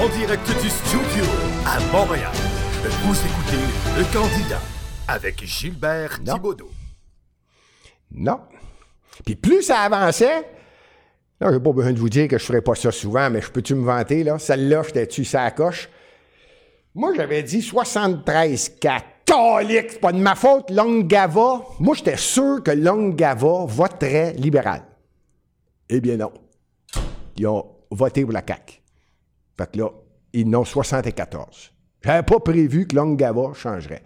En direct du studio à Montréal, vous écoutez Le Candidat avec Gilbert Non. Thibodeau. Non. Puis plus ça avançait, là, j'ai pas besoin de vous dire que je ferais pas ça souvent, mais je peux-tu me vanter, là? Celle-là, j'étais-tu ça coche? Moi, j'avais dit 73-4. Calique, c'est pas de ma faute, Longava. Moi, j'étais sûr que Longava voterait libéral. Eh bien non. Ils ont voté pour la CAQ. Fait que là, ils n'ont 74. J'avais pas prévu que Longava changerait.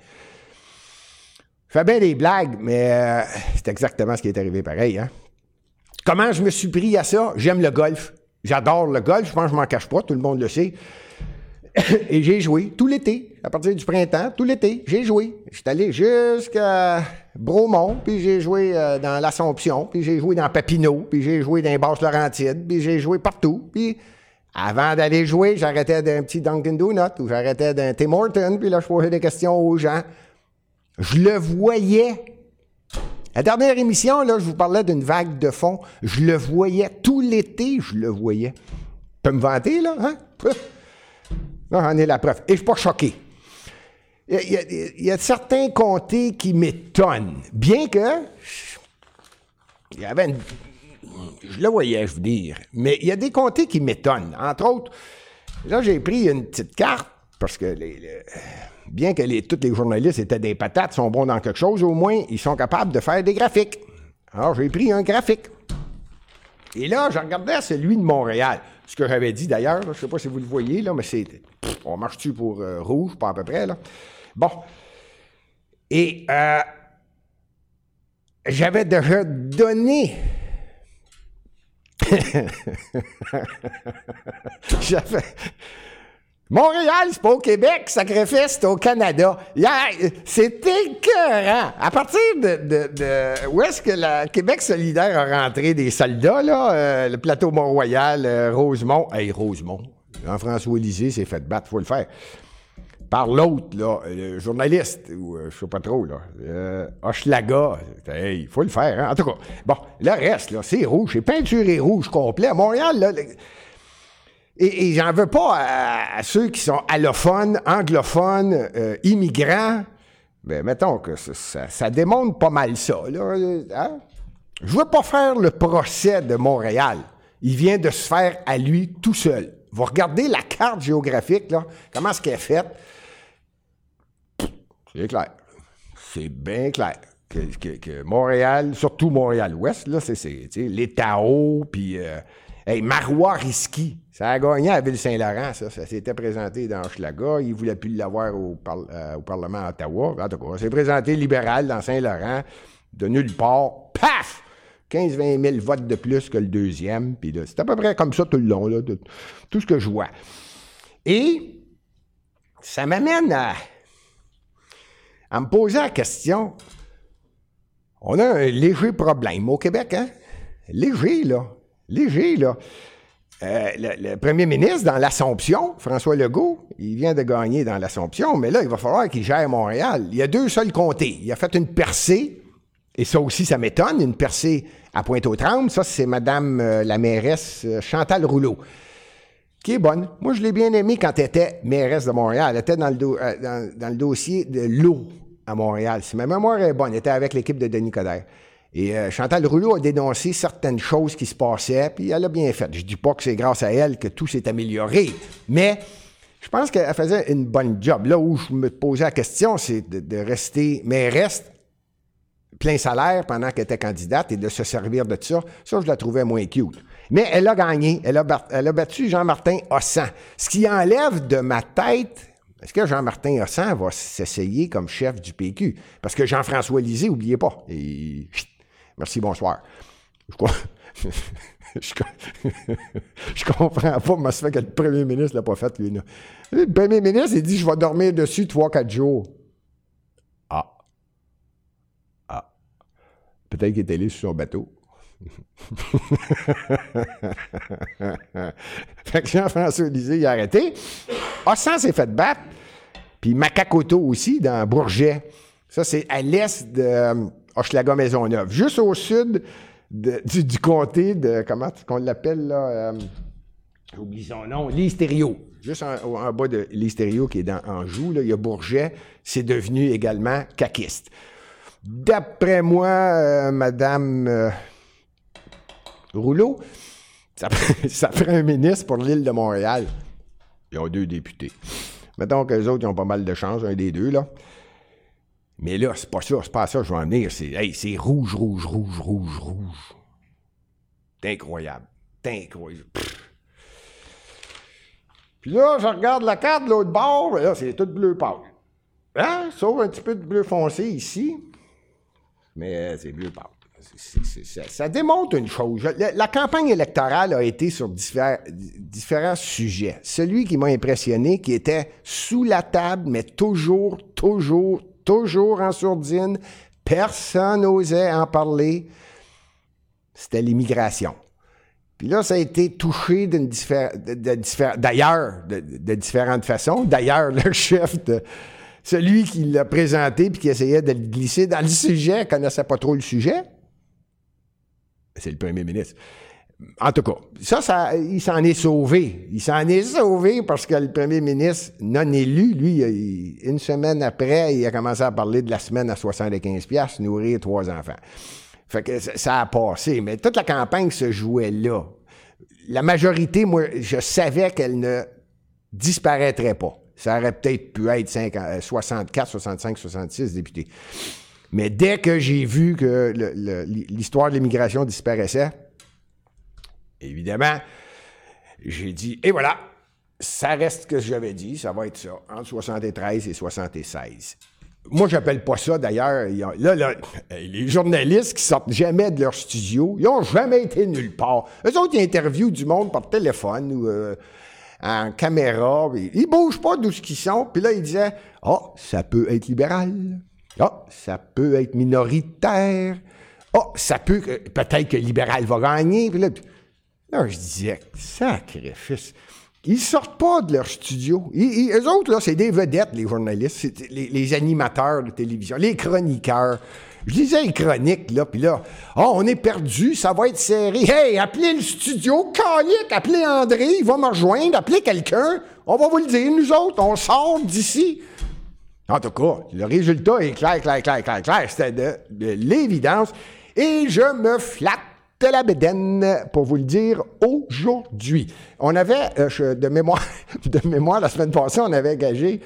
Je fais bien des blagues, mais euh, c'est exactement ce qui est arrivé pareil. Hein? Comment je me suis pris à ça? J'aime le golf. J'adore le golf. Je pense que je m'en cache pas. Tout le monde le sait. Et j'ai joué tout l'été, à partir du printemps, tout l'été, j'ai joué. J'étais allé jusqu'à Bromont, puis j'ai joué euh, dans l'Assomption, puis j'ai joué dans Papineau, puis j'ai joué dans les Basses-Laurentides, puis j'ai joué partout. Avant d'aller jouer, j'arrêtais d'un petit Dunkin' Donut ou j'arrêtais d'un Tim Horton, puis là, je posais des questions aux gens. Je le voyais. La dernière émission, là, je vous parlais d'une vague de fond. Je le voyais. Tout l'été, je le voyais. Tu peux me vanter, là, hein? Là, j'en ai la preuve. Et je suis pas choqué. Il y a- il y a certains comtés qui m'étonnent. Bien que. Il y avait une- Je le voyais, dire. Mais il y a des comtés qui m'étonnent. Entre autres, là, j'ai pris une petite carte parce que bien que tous les journalistes étaient des patates, sont bons dans quelque chose, au moins, ils sont capables de faire des graphiques. Alors, j'ai pris un graphique. Et là, je regardais celui de Montréal. Ce que j'avais dit d'ailleurs, je ne sais pas si vous le voyez, là, mais c'est. On marche-tu pour euh, rouge, pas à peu près, là? Bon. Et euh, j'avais déjà donné. Montréal, c'est pas au Québec, sacrifice, c'est au Canada. C'est écœurant. À partir de, où est-ce que la Québec solidaire a rentré des soldats, là, euh, le plateau Mont-Royal, euh, Rosemont? Hey, Rosemont. Jean-François Lisée s'est fait battre, faut le faire. Par l'autre, là, le journaliste, ou euh, je sais pas trop, là, euh, Hochelaga, il faut le faire, hein. En tout cas, bon, le reste, là, c'est rouge, c'est peinturé rouge complet. À Montréal, là, et, et j'en veux pas à, ceux qui sont allophones, anglophones, euh, immigrants. Mais mettons que ça démontre pas mal ça. Là, euh, hein? Je veux pas faire le procès de Montréal. Il vient de se faire à lui tout seul. Vous regardez la carte géographique, là, comment est-ce qu'elle est faite? C'est clair. C'est bien clair. Que, que- que Montréal, surtout Montréal-Ouest, là, c'est, c'est tu sais, les Tao, puis euh, hey, Marois Risky. Ça a gagné à Ville-Saint-Laurent, ça. Ça s'était présenté dans Hochelaga. Il ne voulait plus l'avoir au, par- euh, au Parlement à Ottawa. En tout cas, c'est présenté libéral dans Saint-Laurent, de nulle part. Paf! 15-20 000 votes de plus que le deuxième. Puis c'est à peu près comme ça tout le long, là, tout ce que je vois. Et ça m'amène à, à me poser la question. On a un léger problème au Québec, hein? Léger, là. Léger, là. Euh, le, premier ministre dans l'Assomption, François Legault, il vient de gagner dans l'Assomption, mais là, il va falloir qu'il gère Montréal. Il y a deux seuls comtés. Il a fait une percée, et ça aussi, ça m'étonne, une percée à Pointe-aux-Trembles. Ça, c'est Madame euh, la mairesse euh, Chantal Rouleau qui est bonne. Moi, je l'ai bien aimée quand elle était mairesse de Montréal. Elle était dans le dossier de l'eau à Montréal. Si ma mémoire est bonne, était avec l'équipe de Denis Coderre. Et euh, Chantal Rouleau a dénoncé certaines choses qui se passaient, puis elle a bien fait. Je dis pas que c'est grâce à elle que tout s'est amélioré, mais je pense qu'elle faisait une bonne job. Là où je me posais la question, c'est de, rester mairesse plein salaire pendant qu'elle était candidate et de se servir de ça, ça, je la trouvais moins cute. Mais elle a gagné. Elle a, bat- elle a battu Jean-Martin Hossan. Ce qui enlève de ma tête, est-ce que Jean-Martin Hossan va s'essayer comme chef du PQ? Parce que Jean-François Lisée, n'oubliez pas. Et, merci, bonsoir. Je crois- Je, co- je comprends pas comment ça fait que le premier ministre l'a pas fait, lui. Le premier ministre, il dit Je vais dormir dessus 3-4 jours. Ah. Ah. Peut-être qu'il est allé sur son bateau. fait que Jean-François Lisée, il a arrêté. Ossan s'est fait battre. Puis Macacoto aussi, dans Bourget. Ça, c'est à l'est de euh, Hochelaga-Maisonneuve. Juste au sud du, du comté de. Comment on l'appelle, là? euh, j'oublie son nom, Listerio. Juste en, bas de Listerio qui est dans Anjou, il y a Bourget, c'est devenu également caquiste. D'après moi, euh, Madame euh, Rouleau, ça, prend un ministre pour l'île de Montréal. Ils ont deux députés. Mettons que les autres, ils ont pas mal de chance, un des deux, là. Mais là, c'est pas ça, c'est pas ça que je veux en venir. C'est, hey, c'est rouge, rouge, rouge, rouge, rouge. C'est incroyable. C'est incroyable. Puis là, je regarde la carte de l'autre bord, là, c'est tout bleu pâle. Hein? Sauf un petit peu de bleu foncé ici. Mais c'est bleu pâle. Ça, démontre une chose. La, campagne électorale a été sur différents sujets. Celui qui m'a impressionné, qui était sous la table, mais toujours, toujours, toujours en sourdine, personne n'osait en parler, c'était l'immigration. Puis là, ça a été touché d'ailleurs, de, différentes façons. D'ailleurs, le chef de celui qui l'a présenté puis qui essayait de le glisser dans le sujet, connaissait pas trop le sujet. C'est le premier ministre. En tout cas, ça, ça il s'en est sauvé. Il s'en est sauvé parce que le premier ministre non élu, lui, une semaine après, il a commencé à parler de la semaine à 75 pièces nourrir trois enfants. Fait que ça, a passé, mais toute la campagne se jouait là. La majorité, moi, je savais qu'elle ne disparaîtrait pas. Ça aurait peut-être pu être 50, 64, 65, 66 députés. Mais dès que j'ai vu que l'histoire de l'immigration disparaissait, évidemment, j'ai dit, et voilà, ça reste ce que j'avais dit, ça va être ça, entre 73 et 76. Moi, j'appelle pas ça, d'ailleurs, là, les journalistes qui sortent jamais de leur studio, ils ont jamais été nulle part. Eux autres, ils interviewent du monde par téléphone ou euh, en caméra, ils, ils bougent pas d'où qu'ils sont, puis là, ils disaient, « Ah, ça peut être libéral. Ah, ça peut être minoritaire. Ah, ça peut, peut-être que libéral va gagner. » Puis là, Là, je disais, sacrifice. Ils sortent pas de leur studio. Ils, eux autres, là, c'est des vedettes, les journalistes, les, animateurs de télévision, les chroniqueurs. Je lisais les chroniques, là, puis là, oh, on est perdu, ça va être serré. Hey, appelez le studio, calique, appelez André, il va me rejoindre, appelez quelqu'un, on va vous le dire, nous autres, on sort d'ici. En tout cas, le résultat est clair, clair, clair, clair, clair. C'était de, de l'évidence. Et je me flatte la bédaine pour vous le dire aujourd'hui. On avait, euh, de, mémoire, de mémoire, la semaine passée, on avait gagé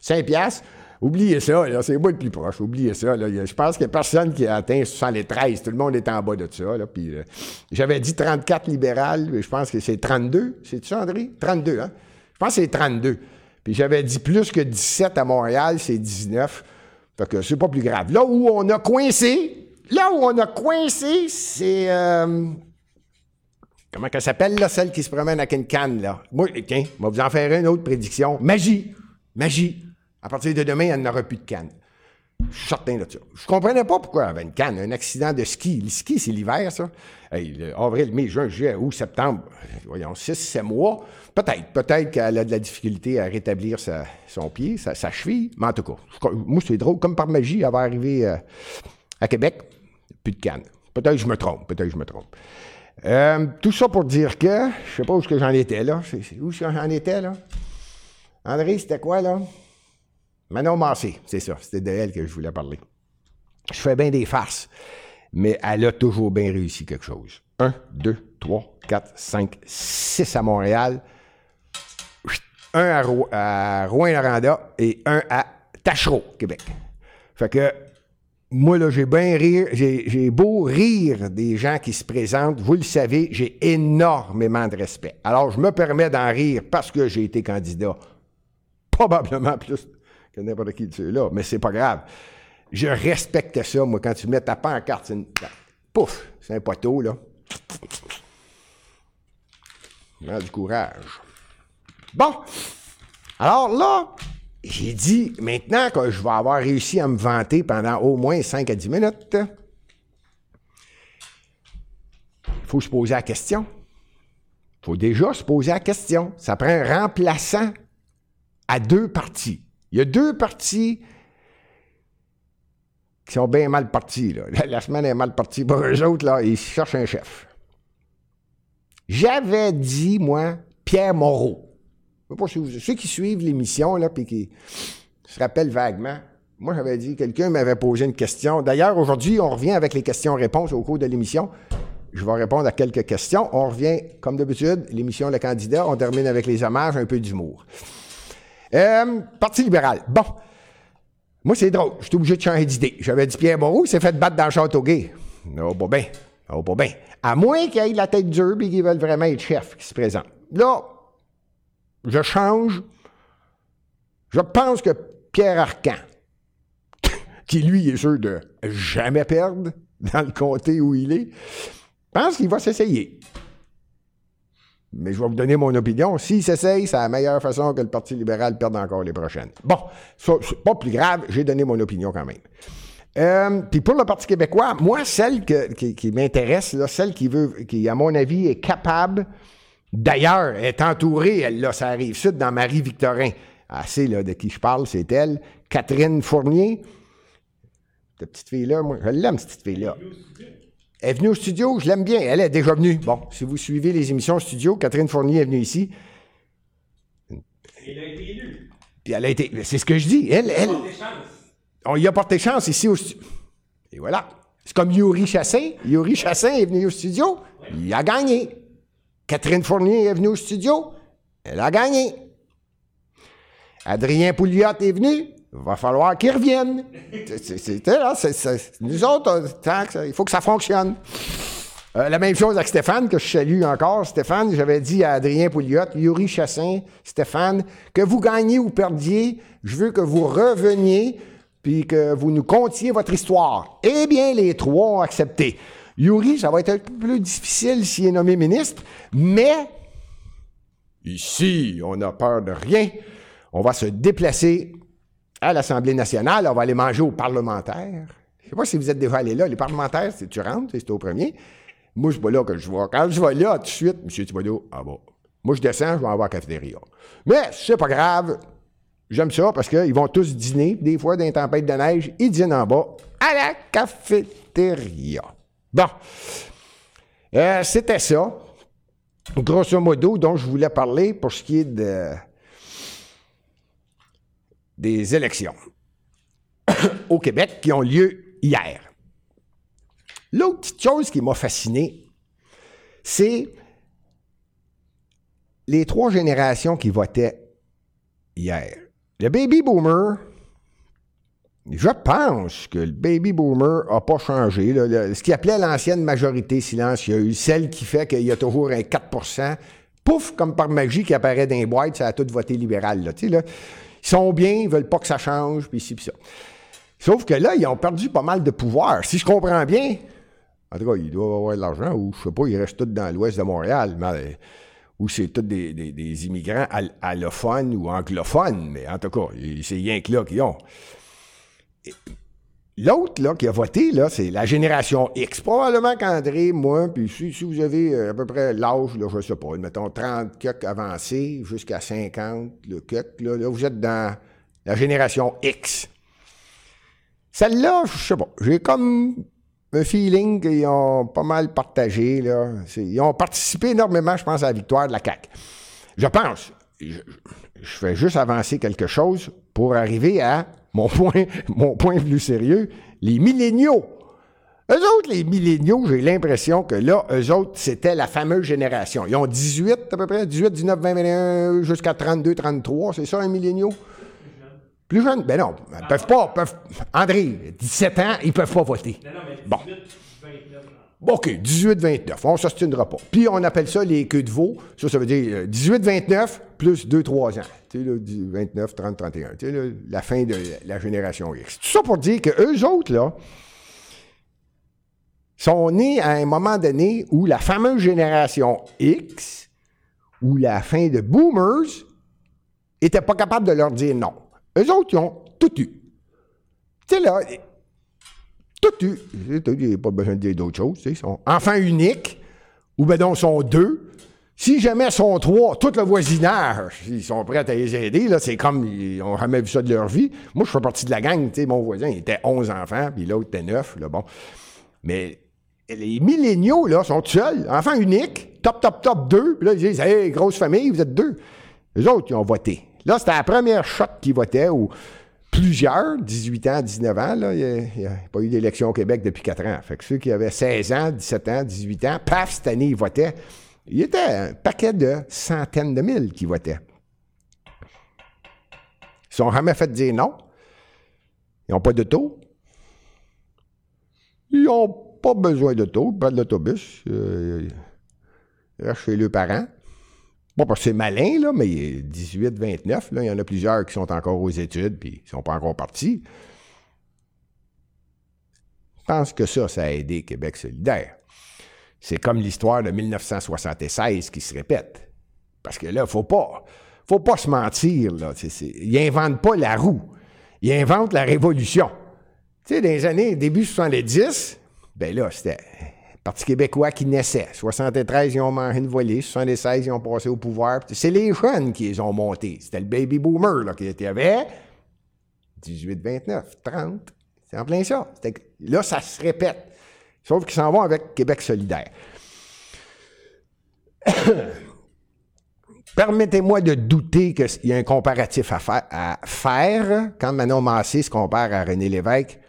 5 piastres. Oubliez ça, là, c'est moi le plus proche. Oubliez ça. Je pense qu'il n'y a personne qui a atteint 73. Tout le monde est en bas de ça. là. Puis, euh, j'avais dit 34 libérales. mais Je pense que c'est 32. C'est ça, André? 32, hein? Je pense que c'est 32. Puis j'avais dit plus que 17 à Montréal, c'est 19. Fait que c'est pas plus grave. Là où on a coincé, là où on a coincé, c'est. euh, comment qu'elle s'appelle, là, celle qui se promène avec une canne, là? Moi, tiens, je vais vous en faire une autre prédiction. Magie! Magie! À partir de demain, il n'y en aura plus de canne. Je suis comprenais pas pourquoi avait une canne, un accident de ski. Le ski, c'est l'hiver, ça. Avril, mai, juin, juillet, août, septembre, voyons, 6, 7 mois. Peut-être, peut-être qu'elle a de la difficulté à rétablir son pied, sa, cheville. Mais en tout cas, moi, c'est drôle. Comme par magie, elle va arriver euh, à Québec, plus de canne. Peut-être que je me trompe, peut-être que je me trompe. Euh, tout ça pour dire que, je sais pas où j'en étais, là. Où j'en étais, là? André, c'était quoi, là? Manon Massé, c'est ça. C'était de elle que je voulais parler. Je fais bien des farces, mais elle a toujours bien réussi quelque chose. Un, deux, trois, quatre, cinq, six à Montréal, un à, Ro- à Rouen-Noranda et un à Tachereau, Québec. Fait que moi, là, j'ai bien rire, j'ai beau rire des gens qui se présentent, vous le savez, j'ai énormément de respect. Alors, je me permets d'en rire parce que j'ai été candidat probablement plus que n'importe qui de ceux-là, mais c'est pas grave. Je respecte ça, moi, quand tu mets ta pancarte, c'est une... pouf, c'est un poteau, là. Du courage. Bon, alors là, j'ai dit, maintenant que je vais avoir réussi à me vanter pendant au moins 5 à 10 minutes, il faut se poser la question. Il faut déjà se poser la question. Ça prend un remplaçant à deux partis. Il y a deux partis qui sont bien mal partis. Là. La, semaine est mal partie pour eux autres. Là, ils cherchent un chef. J'avais dit, moi, Pierre Moreau. Je sais pas vous- ceux qui suivent l'émission, là, puis qui se rappellent vaguement, moi, j'avais dit, quelqu'un m'avait posé une question. D'ailleurs, aujourd'hui, on revient avec les questions-réponses au cours de l'émission. Je vais répondre à quelques questions. On revient, comme d'habitude, l'émission Le Candidat. On termine avec les hommages, un peu d'humour. Euh, Parti libéral. Bon. Moi, c'est drôle. J'étais obligé de changer d'idée. J'avais dit Pierre Moreau, il s'est fait battre dans Châteauguay. Non, pas bien. Non, pas bien. À moins qu'il ait la tête dure et qu'ils veulent vraiment être chef qui se présente. Là, je change. Je pense que Pierre Arcan, qui lui est sûr de jamais perdre dans le comté où il est, pense qu'il va s'essayer. Mais je vais vous donner mon opinion. S'il s'essaye, c'est la meilleure façon que le Parti libéral perde encore les prochaines. Bon, c'est pas plus grave, j'ai donné mon opinion quand même. Euh, Puis pour le Parti québécois, moi, celle qui, m'intéresse, celle qui veut, qui, à mon avis, est capable, d'ailleurs, est entourée, elle, là, ça arrive sud, dans Marie-Victorin. Assez, là, de qui je parle, c'est elle. Catherine Fournier. Cette petite fille-là, moi, je l'aime, cette petite fille-là. Elle est venue au studio, je l'aime bien. Elle est déjà venue. Bon, si vous suivez les émissions studio, Catherine Fournier est venue ici. Il a été élu. Puis elle a été. C'est ce que je dis. Elle, elle, Des chances. on y a porté chance ici au studio. Et voilà. C'est comme Yuri Chassin. Yuri Chassin est venu au studio. Il a gagné. Catherine Fournier est venue au studio. Elle a gagné. Adrien Pouliot est venu. Va falloir qu'il revienne. C'est- c'est- C'était là. c'est- nous autres, il faut que ça fonctionne. Euh, la même chose avec Stéphane, que je salue encore. Stéphane, j'avais dit à Adrien Pouliot, Yuri Chassin, Stéphane, que vous gagniez ou perdiez, je veux que vous reveniez puis que vous nous contiez votre histoire. Eh bien, les trois ont accepté. Yuri, ça va être un peu plus difficile s'il est nommé ministre, mais ici, on n'a peur de rien. On va se déplacer à l'Assemblée nationale, on va aller manger aux parlementaires. Je ne sais pas si vous êtes déjà allé là. Les parlementaires, c'est tu rentres, c'est au premier. Moi, c'est pas là que je vois. Quand je vais là, tout de suite, M. Thibodeau, ah bon. Moi, je descends, je vais en voir à la cafétéria. Mais c'est pas grave. J'aime ça parce qu'ils vont tous dîner. Des fois, dans les tempêtes de neige, ils dînent en bas à la cafétéria. Bon. Euh, C'était ça. Grosso modo, dont je voulais parler pour ce qui est de, des élections au Québec qui ont lieu hier. L'autre petite chose qui m'a fasciné, c'est les trois générations qui votaient hier. Le baby boomer, je pense que le baby boomer n'a pas changé. ce qu'il appelait l'ancienne majorité silencieuse, celle qui fait qu'il y a toujours un 4% pouf, comme par magie, qui apparaît dans les boîtes, ça a tout voté libéral. Là, là. Ils sont bien, ils veulent pas que ça change, puis ci, puis ça. Sauf que là, ils ont perdu pas mal de pouvoir. Si je comprends bien, en tout cas, ils doivent avoir de l'argent, ou je sais pas, ils restent tous dans l'ouest de Montréal, mais, où c'est tous des, des- immigrants al- allophones ou anglophones, mais en tout cas, c'est rien que là qu'ils ont. L'autre là, qui a voté, là, c'est la génération X. Probablement qu'André, moi, puis si, vous avez euh, à peu près l'âge, là, je sais pas, mettons 30 cucs avancés jusqu'à 50, le cuc, là, là, vous êtes dans la génération X. Celle-là, je sais pas. J'ai comme un feeling qu'ils ont pas mal partagé. Là. Ils ont participé énormément, je pense, à la victoire de la CAQ. Je pense. Je, je fais juste avancer quelque chose pour arriver à mon point, mon point plus sérieux, les milléniaux. Eux autres, les milléniaux, j'ai l'impression que là, eux autres, c'était la fameuse génération. Ils ont 18 à peu près, 18, 19, 20, 21, jusqu'à 32, 33, c'est ça un milléniaux? Plus jeune? Ben non, ils peuvent pas. Peuvent, André, 17 ans, ils peuvent pas voter. Non, non, mais 18, Bon. 29 ans. OK, 18-29, on s'ostinera pas. Puis on appelle ça les queues de veau. Ça, ça veut dire euh, 18-29 plus 2-3 ans. Tu sais, là, 10, 29, 30, 31. Tu sais, la fin de la génération X. Tout ça pour dire que eux autres, là, sont nés à un moment donné où la fameuse génération X, ou la fin de boomers, était pas capable de leur dire non. Eux autres, ils ont tout eu. Tu sais, là, tout eu. Il n'y a pas besoin de dire d'autre chose. tu sais, Ils sont enfants uniques, ou ben donc sont deux. Si jamais sont trois, tout le voisinage, ils sont prêts à les aider. C'est comme ils n'ont jamais vu ça de leur vie. Moi, je fais partie de la gang. Mon voisin, il était 11 enfants, puis l'autre était 9. Là, bon. Mais les milléniaux, là, sont seuls, enfants uniques. top, top, top deux. Là, ils disent, hey, grosse famille, vous êtes deux. Les autres, ils ont voté. Là, c'était la première shot qui votait, ou plusieurs, 18 ans, 19 ans, il n'y a, pas eu d'élection au Québec depuis 4 ans. Fait que ceux qui avaient 16 ans, 17 ans, 18 ans, paf, cette année, ils votaient. Il y était un paquet de centaines de mille qui votaient. Ils sont jamais fait dire non. Ils n'ont pas de taux. Ils n'ont pas besoin de taux, pas de l'autobus. Euh, chez leurs parents. Bon, parce que c'est malin, là, mais 18, 29, là, il y en a plusieurs qui sont encore aux études, puis ils ne sont pas encore partis. Je pense que ça, ça a aidé Québec solidaire. C'est comme l'histoire de 1976 qui se répète. Parce que là, il ne faut pas, faut pas se mentir. Là. Ils n'inventent pas la roue. Ils inventent la révolution. Tu sais, dans les années début 70, ben là, c'était Parti québécois qui naissait. 73, ils ont mangé une volée. 76, ils ont passé au pouvoir. C'est les jeunes qui les ont montés. C'était le baby boomer là, qui avait 18, 29, 30. C'est en plein ça. Là, ça se répète. Sauf qu'ils s'en vont avec Québec solidaire. Permettez-moi de douter qu'il y a un comparatif à à faire quand Manon Massé se compare à René Lévesque.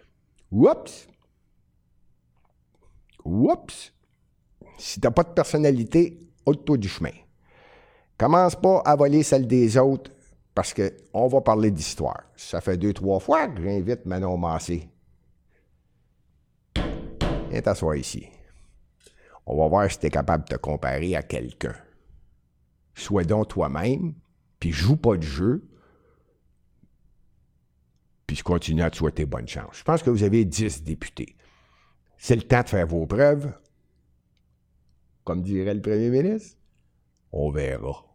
Oups! Oups! Si t'as pas de personnalité, ôte-toi du chemin. Commence pas à voler celle des autres parce qu'on va parler d'histoire. Ça fait deux, trois fois que j'invite Manon Massé. Viens t'asseoir ici. On va voir si tu es capable de te comparer à quelqu'un. Sois donc toi-même, puis joue pas de jeu, puis je continue à te souhaiter bonne chance. Je pense que vous avez 10 députés. C'est le temps de faire vos preuves. Comme dirait le premier ministre, on verra.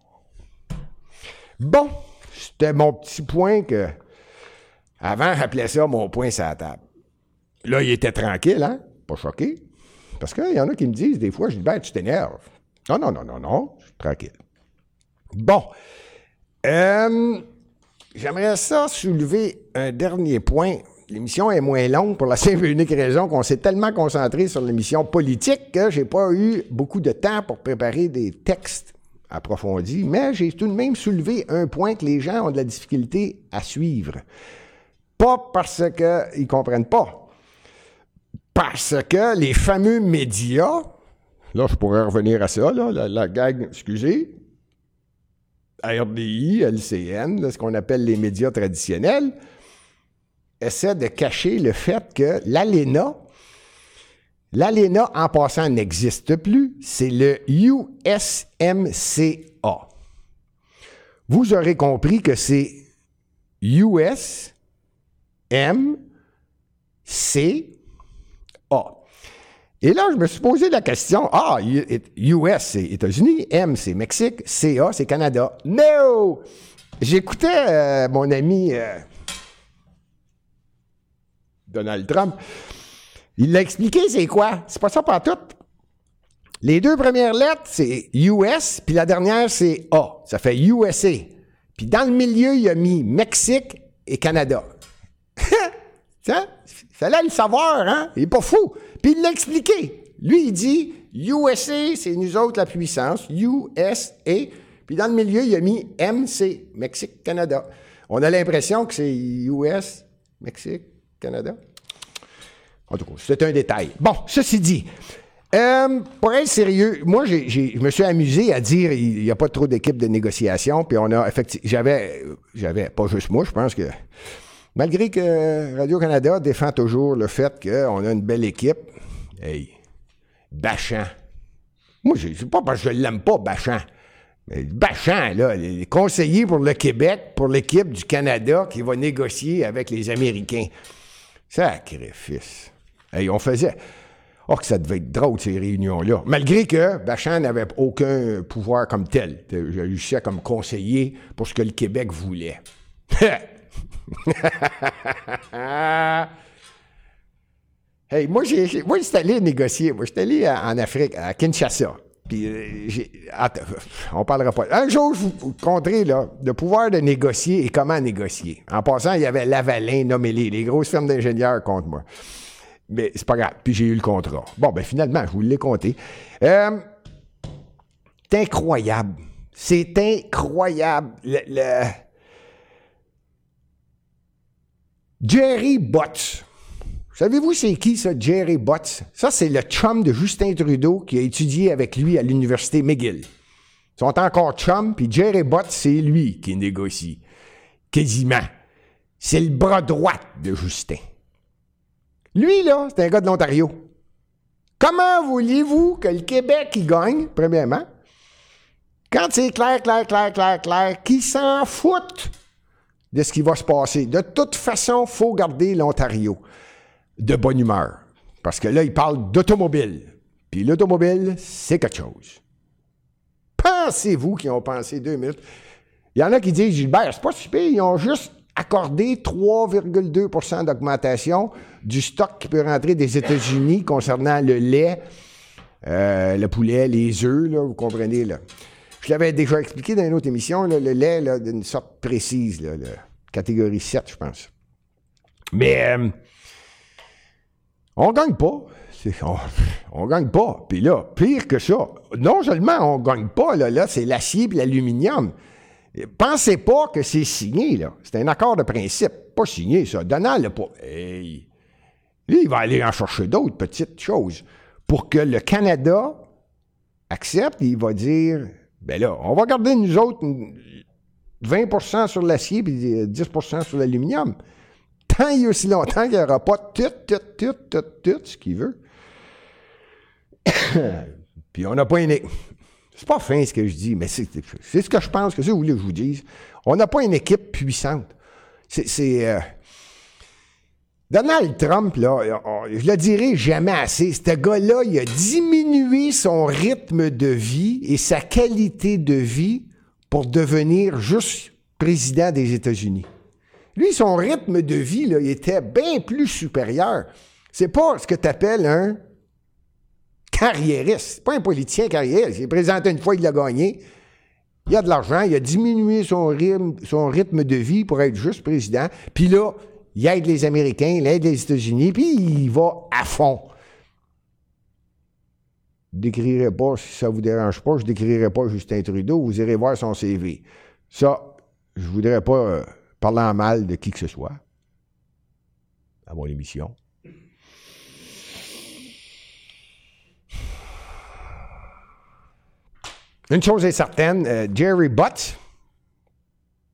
Bon, c'était mon petit point que. Avant, j'appelais ça mon point sur la table. Là, il était tranquille, hein? Pas choqué. Parce qu'il y en a qui me disent, des fois, je dis, ben, tu t'énerves. Non, non, non, non, non, je suis tranquille. Bon. Euh, J'aimerais ça soulever un dernier point l'émission est moins longue pour la simple et unique raison qu'on s'est tellement concentré sur l'émission politique que j'ai pas eu beaucoup de temps pour préparer des textes approfondis, mais j'ai tout de même soulevé un point que les gens ont de la difficulté à suivre. Pas parce qu'ils comprennent pas, parce que les fameux médias, là je pourrais revenir à ça, là, la, la gag, excusez, RDI, LCN, ce qu'on appelle les médias traditionnels, essaie de cacher le fait que l'ALENA, l'ALENA en passant n'existe plus, c'est le USMCA. Vous aurez compris que c'est USMCA. Et là, je me suis posé la question, ah, US, c'est États-Unis, M, c'est Mexique, CA, c'est Canada. No! J'écoutais euh, mon ami... Euh, Donald Trump. Il l'a expliqué, c'est quoi? C'est pas ça pas tout. Les deux premières lettres, c'est US, puis la dernière, c'est A. Ça fait USA. Puis dans le milieu, il a mis Mexique et Canada. Tiens, fallait le savoir, hein? Il est pas fou. Puis il l'a expliqué. Lui, il dit USA, c'est nous autres la puissance. USA. Puis dans le milieu, il a mis MC, Mexique, Canada. On a l'impression que c'est US, Mexique, Canada. En tout cas, c'est un détail. Bon, ceci dit, euh, pour être sérieux, moi, je me suis amusé à dire il n'y a pas trop d'équipe de négociation, puis on a effectivement, j'avais, j'avais, pas juste moi, je pense que, malgré que Radio-Canada défend toujours le fait qu'on a une belle équipe, hey, Bachand. Moi, c'est pas parce que je l'aime pas, Bachand. Mais Bachand, là, les conseillers pour le Québec, pour l'équipe du Canada qui va négocier avec les Américains. Sacrifice. Hey, on faisait. Oh, que ça devait être drôle, ces réunions-là. Malgré que Bachand n'avait aucun pouvoir comme tel. Je réussissais comme conseiller pour ce que le Québec voulait. hey, moi, j'ai, moi, j'étais allé négocier. Moi, j'étais allé en Afrique, à Kinshasa. Puis, euh, on parlera pas. Un jour, je vous montrerai le pouvoir de négocier et comment négocier. En passant, il y avait Lavalin, nommez-les, les grosses firmes d'ingénieurs contre moi. Mais c'est pas grave. Puis j'ai eu le contrat. Bon, ben finalement, je vous l'ai compté. Euh, incroyable. C'est incroyable. Le, le- Jerry Butts. Savez-vous c'est qui ça, Jerry Butts? Ça, c'est le chum de Justin Trudeau qui a étudié avec lui à l'université McGill. Ils sont encore chums, puis Jerry Butts, c'est lui qui négocie. Quasiment. C'est le bras droit de Justin. Lui, là, c'est un gars de l'Ontario. Comment voulez-vous que le Québec y gagne, premièrement, quand c'est clair, clair, clair, clair, clair, qu'ils s'en foutent de ce qui va se passer. De toute façon, il faut garder l'Ontario de bonne humeur. Parce que là, il parle d'automobile. Puis l'automobile, c'est quelque chose. Pensez-vous qu'ils ont pensé deux minutes? Il y en a qui disent, Gilbert, c'est pas super, ils ont juste accordé 3,2% d'augmentation du stock qui peut rentrer des États-Unis concernant le lait, euh, le poulet, les œufs, vous comprenez. Je l'avais déjà expliqué dans une autre émission, le lait d'une sorte précise, catégorie 7, je pense. Mais euh, on gagne pas. On, on gagne pas. Puis là, pire que ça, non seulement on gagne pas, là, là c'est l'acier et l'aluminium. Pensez pas que c'est signé, là. C'est un accord de principe. Pas signé, ça. Donald n'a pas. Lui, il va aller en chercher d'autres petites choses pour que le Canada accepte, il va dire ben là, on va garder nous autres une- 20% sur l'acier et 10% sur l'aluminium. Tant et aussi longtemps qu'il n'y aura pas tout, tout, tout, tout, tout ce qu'il veut. Puis on n'a pas une. C'est pas fin ce que je dis, mais c'est ce que je pense, que c'est vous voulez que je vous dise. On n'a pas une équipe puissante. C'est. euh, Donald Trump, là, on- je le dirai jamais assez. Ce gars-là, il a diminué son rythme de vie et sa qualité de vie pour devenir juste président des États-Unis. Lui, son rythme de vie, là, était bien plus supérieur. C'est pas ce que tu appelles un carriériste. C'est pas un politicien carriériste. Il est présenté une fois, il l'a gagné. Il a de l'argent, il a diminué son rythme, son rythme de vie pour être juste président. Puis là, il aide les Américains, il aide les États-Unis, puis il va à fond. Je décrirai pas, si ça ne vous dérange pas, je décrirai pas Justin Trudeau, vous irez voir son CV. Ça, je ne voudrais pas euh, parler en mal de qui que ce soit à mon émission. Une chose est certaine, euh, Jerry Butt,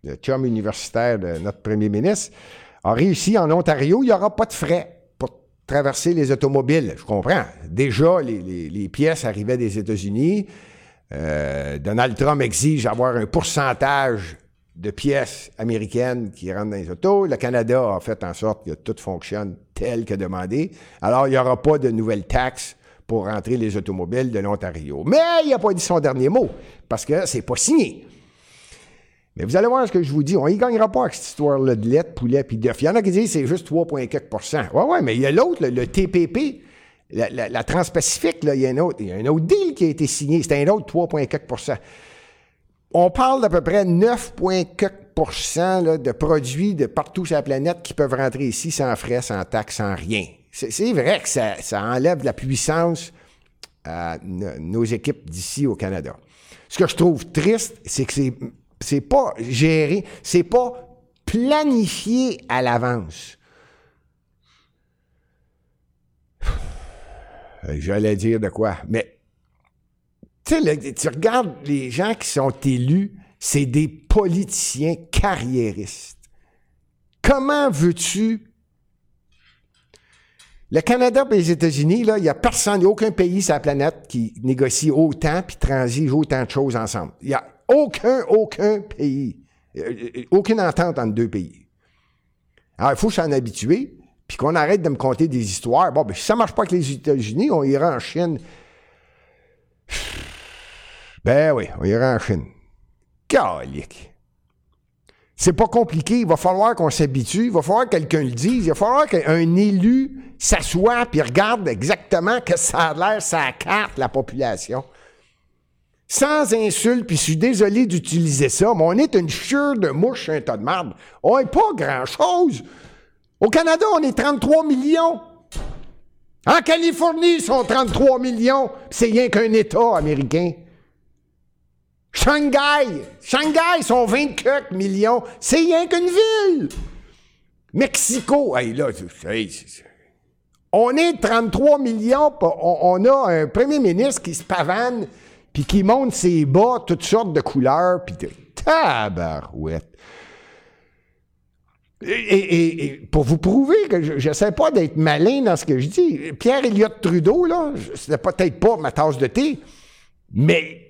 le chum universitaire de notre premier ministre, a réussi en Ontario. Il n'y aura pas de frais pour traverser les automobiles. Je comprends. Déjà, les pièces arrivaient des États-Unis. Euh, Donald Trump exige avoir un pourcentage de pièces américaines qui rentrent dans les autos. Le Canada a fait en sorte que tout fonctionne tel que demandé. Alors, il n'y aura pas de nouvelles taxes pour rentrer les automobiles de l'Ontario. Mais il n'a pas dit son dernier mot, parce que c'est pas signé. Mais vous allez voir ce que je vous dis. On y gagnera pas avec cette histoire-là de lait, de poulet puis d'œuf. Il y en a qui disent que c'est juste 3,4% Ouais, ouais, mais il y a l'autre, le, TPP, la, Transpacifique, il y a un autre, il y a un autre deal qui a été signé. C'est un autre 3,4 On parle d'à peu près 9,4 là, de produits de partout sur la planète qui peuvent rentrer ici sans frais, sans taxes, sans rien. C'est vrai que ça, enlève la puissance à no- nos équipes d'ici au Canada. Ce que je trouve triste, c'est que c'est c'est pas géré, c'est pas planifié à l'avance. Euh, J'allais dire de quoi, mais tu sais, tu regardes les gens qui sont élus, c'est des politiciens carriéristes. Comment veux-tu? Le Canada et les États-Unis, là, il n'y a personne, il n'y a aucun pays sur la planète qui négocie autant puis transige autant de choses ensemble. Il n'y a aucun, aucun pays, euh, euh, aucune entente entre deux pays. Alors, il faut s'en habituer, puis qu'on arrête de me conter des histoires. Bon, ben, si ça ne marche pas avec les États-Unis, on ira en Chine. Ben oui, on ira en Chine. Calique. C'est pas compliqué. Il va falloir qu'on s'habitue. Il va falloir que quelqu'un le dise. Il va falloir qu'un élu s'assoie puis regarde exactement que ça a l'air, ça carte la population. Sans insulte, puis je suis désolé d'utiliser ça, mais on est une chure de mouche, un tas de marde. On n'est pas grand-chose. Au Canada, on est 33 millions. En Californie, ils sont 33 millions. C'est rien qu'un État américain. Shanghai! Shanghai, sont 24 millions. C'est rien qu'une ville! Mexico, hey, là, hey, on est 33 millions, on, a un premier ministre qui se pavane, puis qui monte ses bas, toutes sortes de couleurs, puis tabarouette. Et, et, et, pour vous prouver que je n'essaie pas d'être malin dans ce que je dis, Pierre Elliott Trudeau, là, c'était peut-être pas ma tasse de thé, mais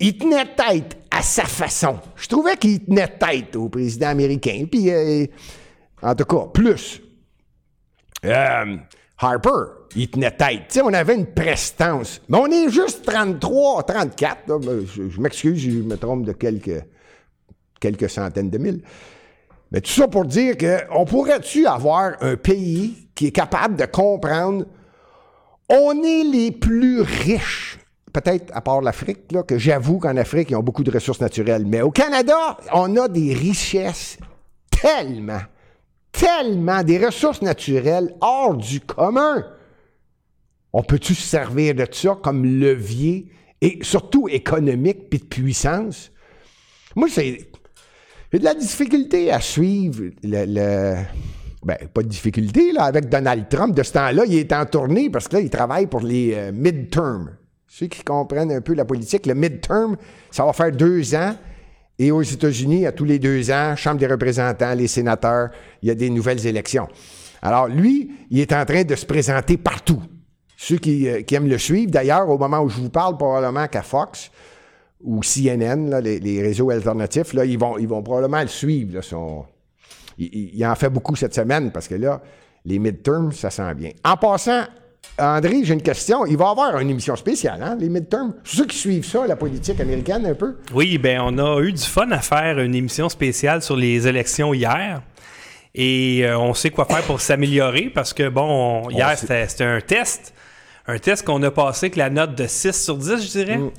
il tenait tête à sa façon. Je trouvais qu'il tenait tête au président américain. Puis, euh, en tout cas, plus. Euh, Harper, il tenait tête. sais, on avait une prestance. Mais on est juste 33, 34. Là. Je, je m'excuse, je me trompe de quelques, quelques centaines de mille. Mais tout ça pour dire qu'on pourrait-tu avoir un pays qui est capable de comprendre on est les plus riches, peut-être à part l'Afrique, que j'avoue qu'en Afrique, ils ont beaucoup de ressources naturelles. Mais au Canada, on a des richesses tellement, tellement, des ressources naturelles hors du commun. On peut-tu se servir de ça comme levier, et surtout économique, puis de puissance? Moi, c'est j'ai de la difficulté à suivre le, le, Ben, pas de difficulté, là, avec Donald Trump. De ce temps-là, il est en tournée parce que là, il travaille pour les euh, midterms. Ceux qui comprennent un peu la politique, le midterm, ça va faire deux ans. Et aux États-Unis, à tous les deux ans, Chambre des représentants, les sénateurs, il y a des nouvelles élections. Alors, lui, il est en train de se présenter partout. Ceux qui, euh, aiment le suivre, d'ailleurs, au moment où je vous parle, probablement qu'à Fox, ou CNN, les, réseaux alternatifs, là, ils, vont, probablement le suivre. Il, il, en fait beaucoup cette semaine parce que là, les midterms, ça sent bien. En passant, André, j'ai une question. Il va y avoir une émission spéciale, hein, les midterms. Ceux qui suivent ça, la politique américaine, un peu. Oui, bien, on a eu du fun à faire une émission spéciale sur les élections hier. Et euh, on sait quoi faire pour s'améliorer parce que, bon, on, hier, c'était un test. Un test qu'on a passé avec la note de 6 sur 10, je dirais. Mm.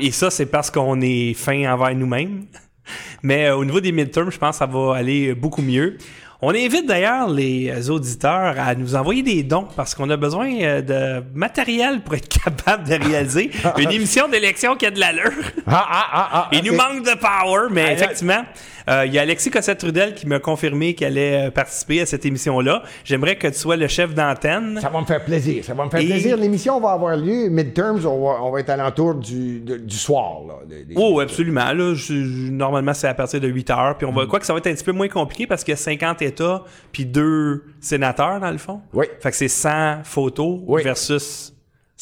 Et ça, c'est parce qu'on est fin envers nous-mêmes. Mais euh, au niveau des midterms, je pense que ça va aller beaucoup mieux. On invite d'ailleurs les auditeurs à nous envoyer des dons parce qu'on a besoin euh, de matériel pour être capable de réaliser une émission d'élection qui a de l'allure. Ah, ah, ah, ah, Il nous manque de power, mais effectivement, il y a Alexis Cossette-Trudel qui m'a confirmé qu'elle allait participer à cette émission-là. J'aimerais que tu sois le chef d'antenne. Ça va me faire plaisir. Ça va me faire Et... plaisir. L'émission va avoir lieu midterms. On va, on va être à l'entour du, du soir. Là, des, des... oh, absolument. Là, je, normalement, c'est à partir de 8 heures. Puis on va, mm. quoi que ça va être un petit peu moins compliqué parce qu'il y a 50 États puis deux sénateurs, dans le fond. Oui. Fait que c'est 100 photos oui. versus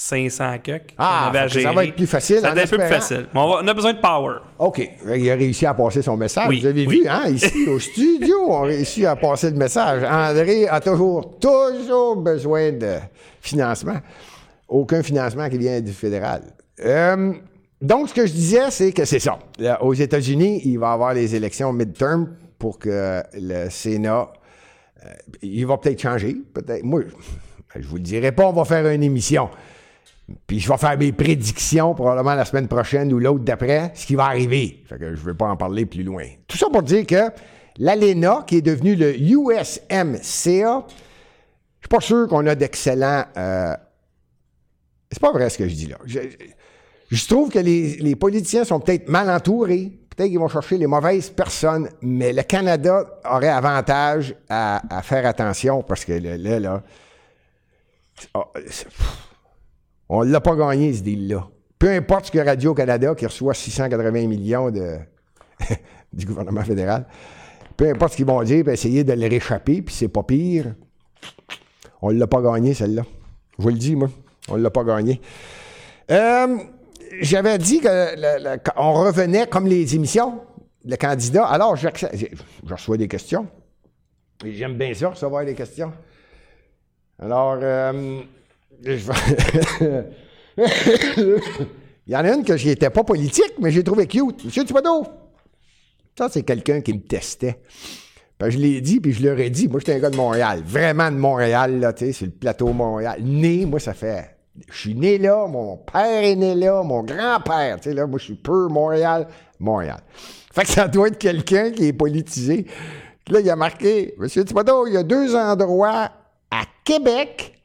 500 cucks. Ah, ça va être plus facile. Ça va être un peu plus facile. Mais on, va, on, a besoin de power. OK. Il a réussi à passer son message. Oui. Vous avez oui. vu, hein? Ici, au studio, on a réussi à passer le message. André a toujours, toujours besoin de financement. Aucun financement qui vient du fédéral. Euh, donc, ce que je disais, c'est que c'est ça. Là, aux États-Unis, il va y avoir les élections midterm pour que le Sénat. Euh, il va peut-être changer. Peut-être. Moi, je vous le dirai pas, on va faire une émission. Puis je vais faire mes prédictions probablement la semaine prochaine ou l'autre d'après, ce qui va arriver. Fait que je ne vais pas en parler plus loin. Tout ça pour dire que l'ALENA, qui est devenu le USMCA, je suis pas sûr qu'on a d'excellents... Euh... C'est pas vrai ce que je dis là. Je, trouve que les, politiciens sont peut-être mal entourés. Peut-être qu'ils vont chercher les mauvaises personnes, mais le Canada aurait avantage à, faire attention parce que là, là, on ne l'a pas gagné, ce deal-là. Peu importe ce que Radio-Canada, qui reçoit 680 millions du gouvernement fédéral, peu importe ce qu'ils vont dire, essayer de les réchapper, puis c'est pas pire. On ne l'a pas gagné, celle-là. Je vous le dis, moi. On ne l'a pas gagné. Euh, J'avais dit qu'on revenait comme les émissions, le candidat. Alors, je reçois des questions. J'aime bien ça, recevoir des questions. Alors, euh, il y en a une que j'étais pas politique, mais j'ai trouvé cute. Monsieur Thibodeau, ça, c'est quelqu'un qui me testait. je l'ai dit, puis je leur ai dit, moi, j'étais un gars de Montréal, vraiment de Montréal, là, tu sais, c'est le plateau Montréal. Né, moi, ça fait. Je suis né là, mon père est né là, mon grand-père, là, moi, je suis peu Montréal, Montréal. Fait que ça doit être quelqu'un qui est politisé. Là, il a marqué, Monsieur Thibodeau, il y a deux endroits à Québec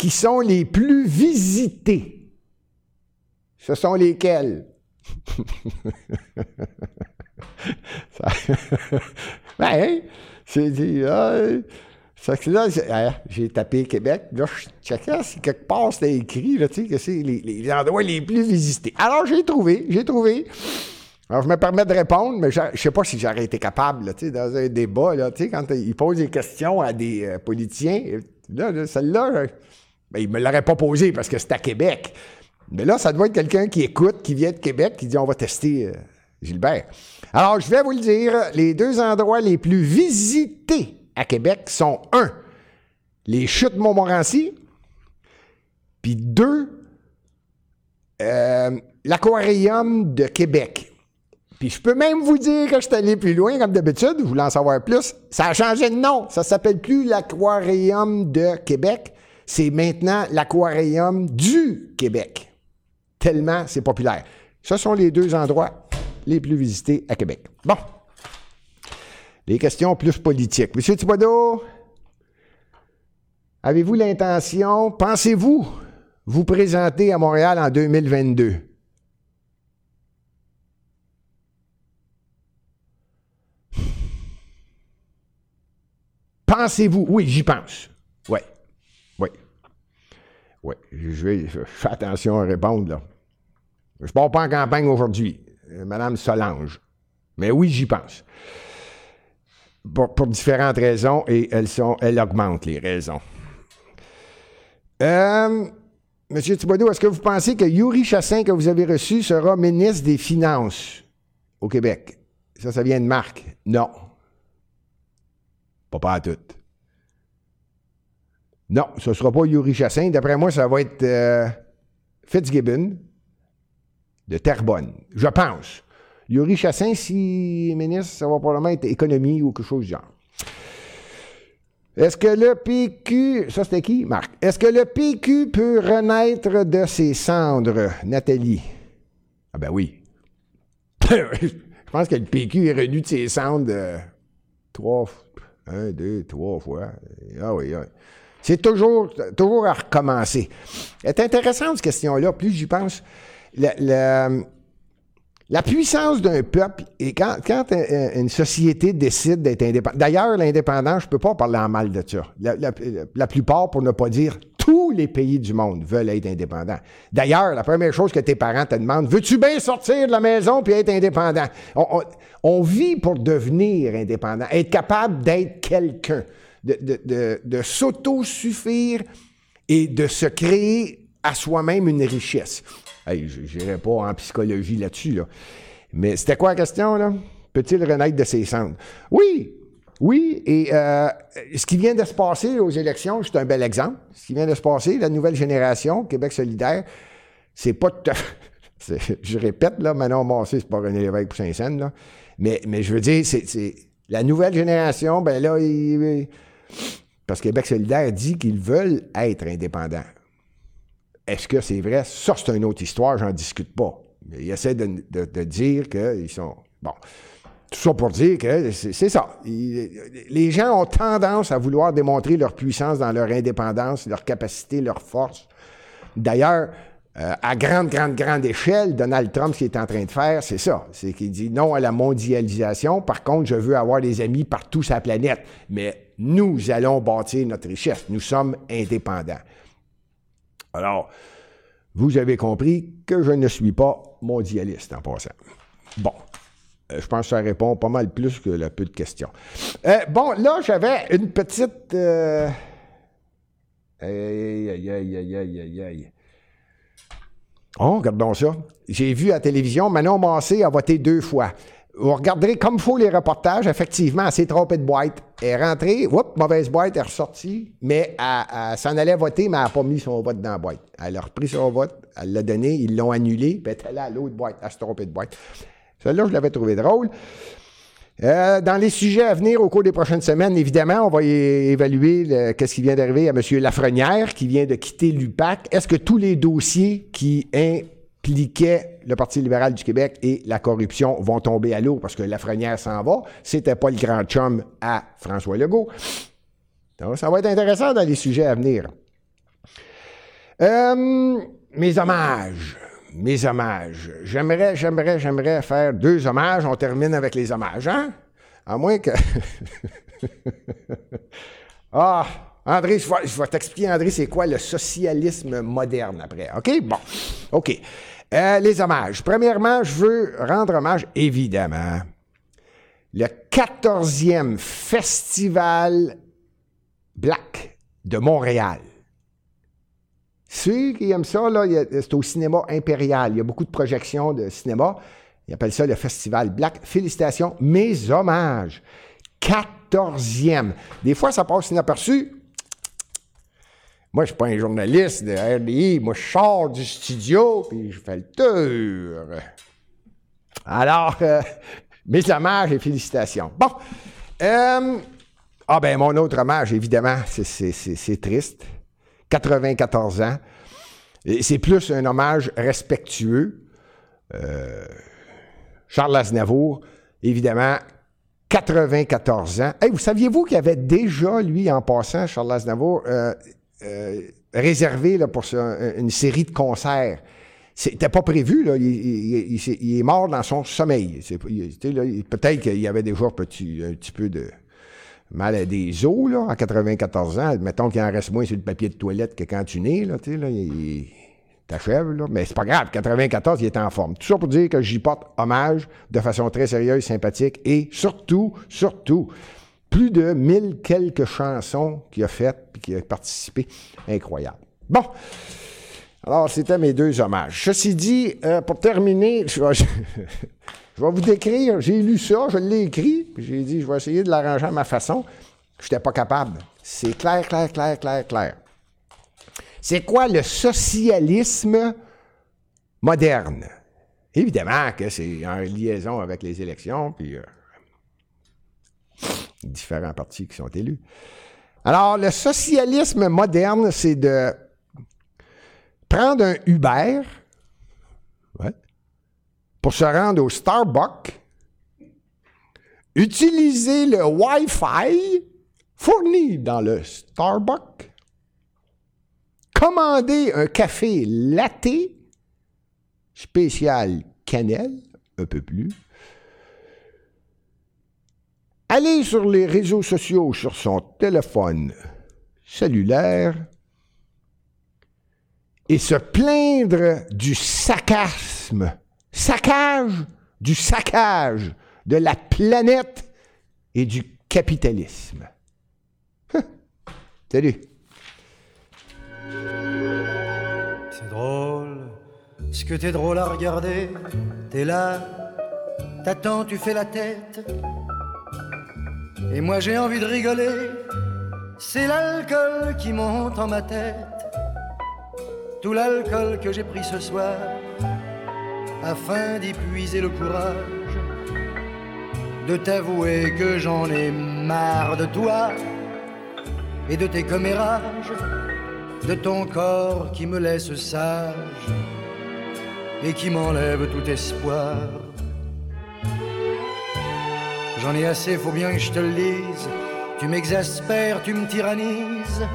qui sont les plus visités. Ce sont lesquels? Ça- ben, c'est dit, ah, là, j'ai- ah, j'ai tapé Québec. Là, je checkais si quelque part c'était écrit, tu sais, que c'est les, endroits les plus visités. Alors, j'ai trouvé, j'ai trouvé. Alors, je me permets de répondre, mais je ne sais pas si j'aurais été capable, tu sais, dans un débat, tu sais, quand ils posent des questions à des euh, politiciens, là, là, celle-là, ben, ils me l'auraient pas posée parce que c'est à Québec. Mais là, ça doit être quelqu'un qui écoute, qui vient de Québec, qui dit on va tester euh, Gilbert. Alors, je vais vous le dire, les deux endroits les plus visités à Québec sont un, les chutes Montmorency, puis deux, euh, l'aquarium de Québec. Puis je peux même vous dire que je suis allé plus loin, comme d'habitude, vous voulez en savoir plus. Ça a changé de nom. Ça s'appelle plus l'Aquarium de Québec. C'est maintenant l'Aquarium du Québec. Tellement c'est populaire. Ce sont les deux endroits les plus visités à Québec. Bon. Les questions plus politiques. Monsieur Thibodeau, avez-vous l'intention, pensez-vous, vous présenter à Montréal en 2022? Pensez-vous? Oui, j'y pense. Oui. Je vais fais attention à répondre, là. Je ne pars pas en campagne aujourd'hui. Euh, Madame Solange. Mais oui, j'y pense. Pour, différentes raisons et elles sont augmentent les raisons. Euh, Monsieur Thibodeau, est-ce que vous pensez que Yuri Chassin, que vous avez reçu, sera ministre des Finances au Québec? Ça, ça vient de Marc. Non. Pas pas à tout. Non, ce ne sera pas Yuri Chassin. D'après moi, ça va être euh, Fitzgibbon de Terrebonne. Je pense. Yuri Chassin, si ministre, ça va probablement être économie ou quelque chose du genre. Est-ce que le PQ, ça c'était qui, Marc? Est-ce que le PQ peut renaître de ses cendres, Nathalie? Ah ben oui. Je pense que le PQ est revenu de ses cendres euh, trois, un, deux, trois fois. Ah oui, ah oui. C'est toujours, toujours à recommencer. C'est intéressant cette question-là, plus j'y pense. La, puissance d'un peuple, et quand, quand une société décide d'être indépendante, d'ailleurs, l'indépendance, je ne peux pas parler en mal de ça. La, plupart, pour ne pas dire tous les pays du monde, veulent être indépendants. D'ailleurs, la première chose que tes parents te demandent, veux-tu bien sortir de la maison puis être indépendant? On vit pour devenir indépendant, être capable d'être quelqu'un, de, de, de, s'auto-suffire et de se créer à soi-même une richesse. Hey, je n'irai pas en psychologie là-dessus, là. Mais c'était quoi la question, là? Peut-il renaître de ses cendres? Oui, oui, et euh, ce qui vient de se passer aux élections, c'est un bel exemple. Ce qui vient de se passer, la nouvelle génération, Québec solidaire, c'est pas tout Je répète, là, Manon Massé, c'est pas René Lévesque pour Saint-Saëns. Mais, mais je veux dire, c'est, la nouvelle génération, ben là, il- parce que Québec solidaire dit qu'ils veulent être indépendants. Est-ce que c'est vrai? Ça, c'est une autre histoire, j'en discute pas. Mais il essaie de, dire qu'ils sont. Bon. Tout ça pour dire que c'est ça. Les gens ont tendance à vouloir démontrer leur puissance dans leur indépendance, leur capacité, leur force. D'ailleurs, euh, à grande, grande, grande échelle, Donald Trump, ce qu'il est en train de faire, c'est ça. C'est qu'il dit non à la mondialisation. Par contre, je veux avoir des amis partout sur la planète. Mais nous allons bâtir notre richesse. Nous sommes indépendants. Alors, vous avez compris que je ne suis pas mondialiste en passant. Bon. Euh, je pense que ça répond pas mal plus que le peu de questions. Euh, bon, là, j'avais une petite. Aïe, aïe, aïe, aïe, aïe, aïe, aïe. Oh, regardons ça. J'ai vu à la télévision, Manon Massé a voté deux fois. Vous regarderez comme faut les reportages. Effectivement, elle s'est trompée de boîte. Elle est rentrée, oups, mauvaise boîte, elle est ressortie, mais elle, elle s'en allait voter, mais elle n'a pas mis son vote dans la boîte. Elle a repris son vote, elle l'a donné, ils l'ont annulé, puis elle est allée à l'autre boîte. Elle s'est trompée de boîte. Celle-là, je l'avais trouvé drôle. Euh, dans les sujets à venir au cours des prochaines semaines, évidemment, on va évaluer qu'est-ce qui vient d'arriver à M. Lafrenière, qui vient de quitter l'UPAC. Est-ce que tous les dossiers qui impliquaient le Parti libéral du Québec et la corruption vont tomber à l'eau parce que Lafrenière s'en va? C'était pas le grand chum à François Legault. Ça va être intéressant dans les sujets à venir. Euh, mes hommages. Mes hommages. J'aimerais, j'aimerais, j'aimerais faire deux hommages. On termine avec les hommages, hein? À moins que. ah! André, je vais, t'expliquer, André, c'est quoi le socialisme moderne après. OK? Bon. OK. Euh, les hommages. Premièrement, je veux rendre hommage, évidemment, le 14e Festival Black de Montréal. Ceux qui aiment ça, c'est au cinéma impérial. Il y a beaucoup de projections de cinéma. Ils appellent ça le Festival Black. Félicitations. Mes hommages. 14e. Des fois, ça passe inaperçu. Moi, je suis pas un journaliste de RDI. Moi, je sors du studio puis je fais le tour. Alors, euh, mes hommages et félicitations. Bon. Euh, ah ben, mon autre hommage, évidemment, c'est triste. 94 ans. C'est plus un hommage respectueux. Euh, Charles Aznavour, évidemment, 94 ans. Hey, vous saviez-vous qu'il avait déjà, lui, en passant, Charles Aznavour, euh, euh, réservé là, pour ça, une série de concerts? C'était pas prévu, là. Il, est mort dans son sommeil. Peut-être qu'il y avait déjà un petit peu de mal à des os, là, à 94 ans. Mettons qu'il en reste moins sur le papier de toilette que quand tu nais, là, tu sais, là, il, t'achève, là. Mais c'est pas grave, 94, il est en forme. Tout ça pour dire que j'y porte hommage de façon très sérieuse, sympathique et surtout, surtout, plus de mille quelques chansons qu'il a faites puis qu'il a participé. Incroyable. Bon. Alors, c'était mes deux hommages. Ceci dit, euh, pour terminer, je je vais vous décrire. J'ai lu ça, je l'ai écrit, puis j'ai dit, je vais essayer de l'arranger à ma façon. Je n'étais pas capable. C'est clair, clair, clair, clair, clair. C'est quoi le socialisme moderne? Évidemment que c'est en liaison avec les élections, puis euh, différents partis qui sont élus. Alors, le socialisme moderne, c'est de prendre un Uber pour se rendre au Starbucks, utiliser le Wi-Fi fourni dans le Starbucks, commander un café latte spécial cannelle, un peu plus, aller sur les réseaux sociaux sur son téléphone cellulaire, et se plaindre du sarcasme, saccage, du saccage de la planète et du capitalisme. Hein? Salut. C'est drôle, ce que t'es drôle à regarder. T'es là, t'attends, tu fais la tête. Et moi j'ai envie de rigoler. C'est l'alcool qui monte en ma tête. Tout l'alcool que j'ai pris ce soir, afin d'y puiser le courage de t'avouer que j'en ai marre de toi et de tes commérages de ton corps qui me laisse sage et qui m'enlève tout espoir. J'en ai assez, faut bien que je te le dise. Tu m'exaspères, tu me tyrannises.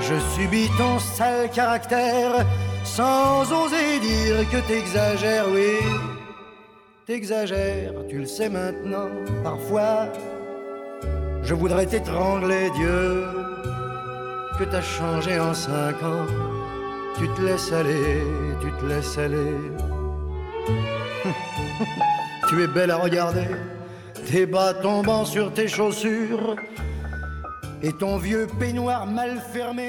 Je subis ton sale caractère sans oser dire que t'exagères, oui. T'exagères, tu le sais maintenant, parfois. Je voudrais t'étrangler, Dieu que t'as changé en cinq ans. Tu te laisses aller, tu te laisses aller. tu es belle à regarder, tes bas tombant sur tes chaussures et ton vieux peignoir mal fermé.